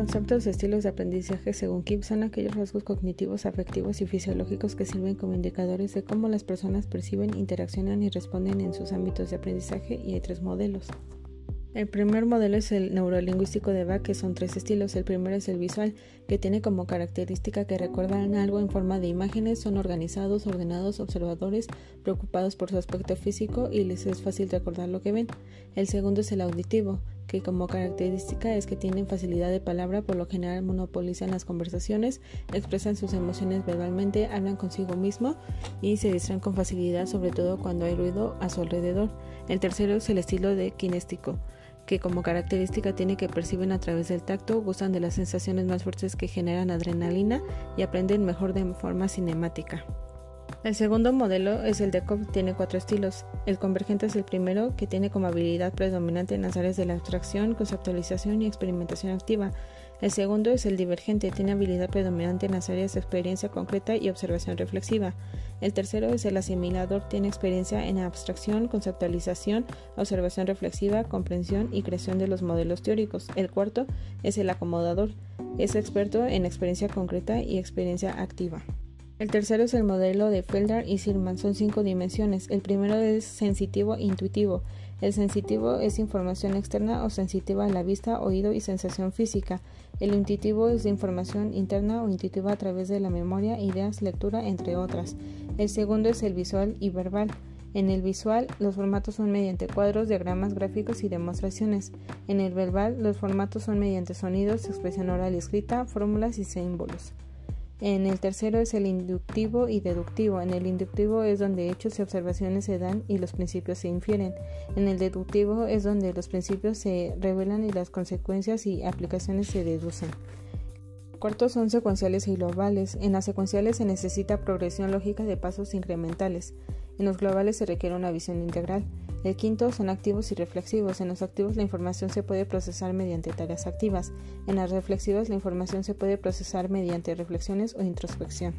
conceptos de estilos de aprendizaje según Kim son aquellos rasgos cognitivos, afectivos y fisiológicos que sirven como indicadores de cómo las personas perciben, interaccionan y responden en sus ámbitos de aprendizaje y hay tres modelos. El primer modelo es el neurolingüístico de Bach, que son tres estilos. El primero es el visual, que tiene como característica que recuerdan algo en forma de imágenes, son organizados, ordenados, observadores, preocupados por su aspecto físico y les es fácil recordar lo que ven. El segundo es el auditivo, que como característica es que tienen facilidad de palabra, por lo general monopolizan las conversaciones, expresan sus emociones verbalmente, hablan consigo mismo y se distraen con facilidad, sobre todo cuando hay ruido a su alrededor. El tercero es el estilo de kinéstico que como característica tiene que perciben a través del tacto, gustan de las sensaciones más fuertes que generan adrenalina y aprenden mejor de forma cinemática. El segundo modelo es el de Cobb, tiene cuatro estilos. El convergente es el primero, que tiene como habilidad predominante en las áreas de la abstracción, conceptualización y experimentación activa. El segundo es el divergente, tiene habilidad predominante en las áreas de experiencia concreta y observación reflexiva. El tercero es el asimilador, tiene experiencia en abstracción, conceptualización, observación reflexiva, comprensión y creación de los modelos teóricos. El cuarto es el acomodador, es experto en experiencia concreta y experiencia activa. El tercero es el modelo de Felder y Sirman, son cinco dimensiones. El primero es sensitivo intuitivo. El sensitivo es información externa o sensitiva a la vista, oído y sensación física. El intuitivo es información interna o intuitiva a través de la memoria, ideas, lectura, entre otras. El segundo es el visual y verbal. En el visual, los formatos son mediante cuadros, diagramas gráficos y demostraciones. En el verbal, los formatos son mediante sonidos, expresión oral y escrita, fórmulas y símbolos. En el tercero es el inductivo y deductivo. En el inductivo es donde hechos y observaciones se dan y los principios se infieren. En el deductivo es donde los principios se revelan y las consecuencias y aplicaciones se deducen. Cuartos son secuenciales y globales. En las secuenciales se necesita progresión lógica de pasos incrementales. En los globales se requiere una visión integral. El quinto son activos y reflexivos. En los activos la información se puede procesar mediante tareas activas. En las reflexivas la información se puede procesar mediante reflexiones o introspección.